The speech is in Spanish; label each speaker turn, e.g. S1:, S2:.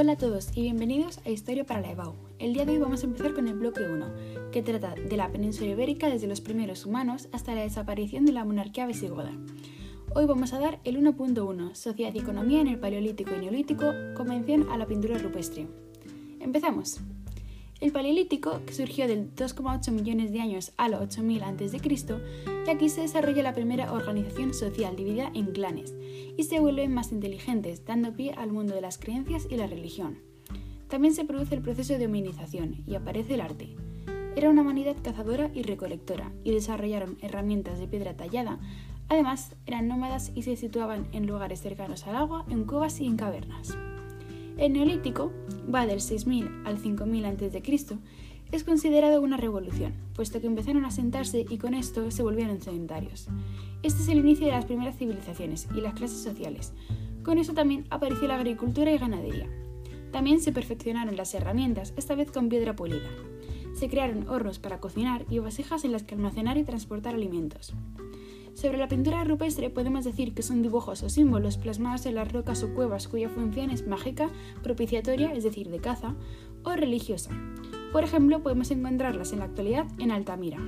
S1: Hola a todos y bienvenidos a Historia para la EBAU. El día de hoy vamos a empezar con el bloque 1, que trata de la península ibérica desde los primeros humanos hasta la desaparición de la monarquía visigoda. Hoy vamos a dar el 1.1, Sociedad y Economía en el Paleolítico y Neolítico, convención a la pintura rupestre. Empezamos. El Paleolítico, que surgió del 2,8 millones de años a los 8000 a.C., y aquí se desarrolla la primera organización social dividida en clanes, y se vuelven más inteligentes, dando pie al mundo de las creencias y la religión. También se produce el proceso de hominización y aparece el arte. Era una humanidad cazadora y recolectora, y desarrollaron herramientas de piedra tallada. Además, eran nómadas y se situaban en lugares cercanos al agua, en cuevas y en cavernas. El neolítico va del 6000 al 5000 a.C., es considerado una revolución, puesto que empezaron a sentarse y con esto se volvieron sedentarios. Este es el inicio de las primeras civilizaciones y las clases sociales. Con eso también apareció la agricultura y ganadería. También se perfeccionaron las herramientas, esta vez con piedra pulida. Se crearon hornos para cocinar y vasijas en las que almacenar y transportar alimentos. Sobre la pintura rupestre podemos decir que son dibujos o símbolos plasmados en las rocas o cuevas cuya función es mágica, propiciatoria, es decir, de caza, o religiosa. Por ejemplo, podemos encontrarlas en la actualidad en Altamira.